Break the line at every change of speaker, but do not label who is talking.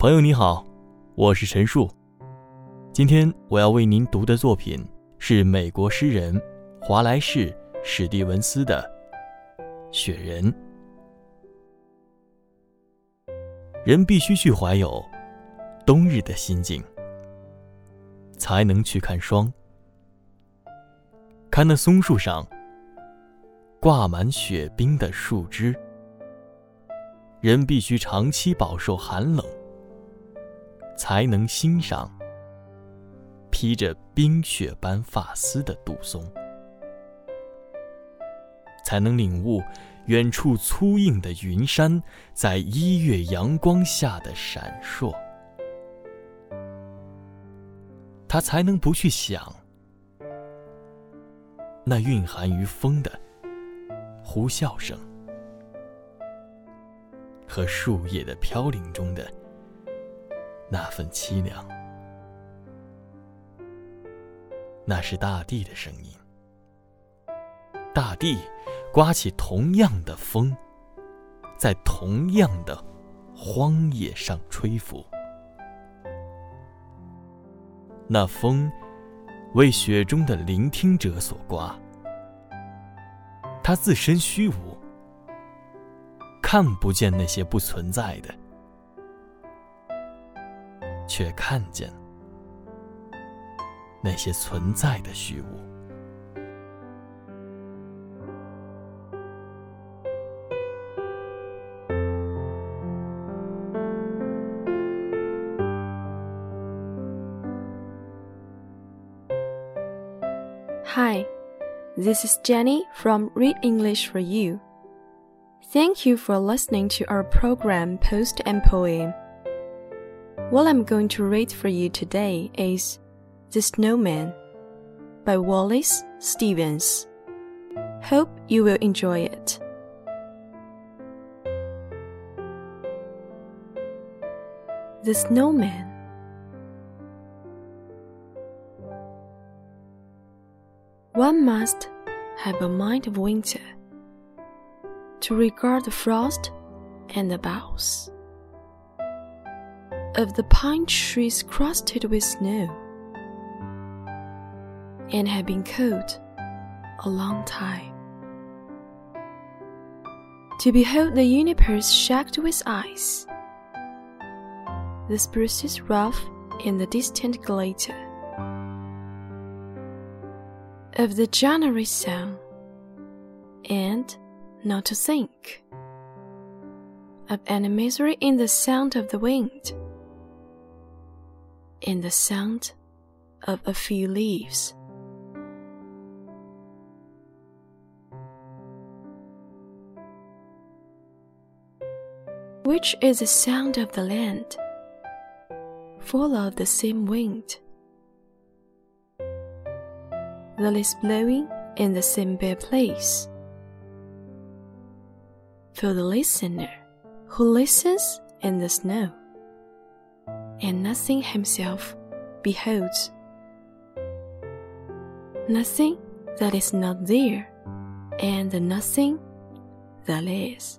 朋友你好，我是陈树。今天我要为您读的作品是美国诗人华莱士·史蒂文斯的《雪人》。人必须去怀有冬日的心境，才能去看霜。看那松树上挂满雪冰的树枝。人必须长期饱受寒冷，才能欣赏披着冰雪般发丝的杜松，才能领悟远处粗硬的云山在一月阳光下的闪烁。他才能不去想那蕴含于风的呼啸声。和树叶的飘零中的那份凄凉，那是大地的声音。大地刮起同样的风，在同样的荒野上吹拂。那风为雪中的聆听者所刮，它自身虚无。看不见那些不存在的，却看见那些存在的虚无。
Hi, this is Jenny from Read English for You. Thank you for listening to our program Post and Poem. What I'm going to read for you today is The Snowman by Wallace Stevens. Hope you will enjoy it. The Snowman One must have a mind of winter to regard the frost and the boughs of the pine trees crusted with snow and have been cold a long time. To behold the universe shacked with ice, the spruces rough in the distant glitter of the January sun, and not to think of any misery in the sound of the wind, in the sound of a few leaves. Which is the sound of the land, full of the same wind, that is blowing in the same bare place. For the listener who listens in the snow, and nothing himself beholds. Nothing that is not there, and the nothing that is.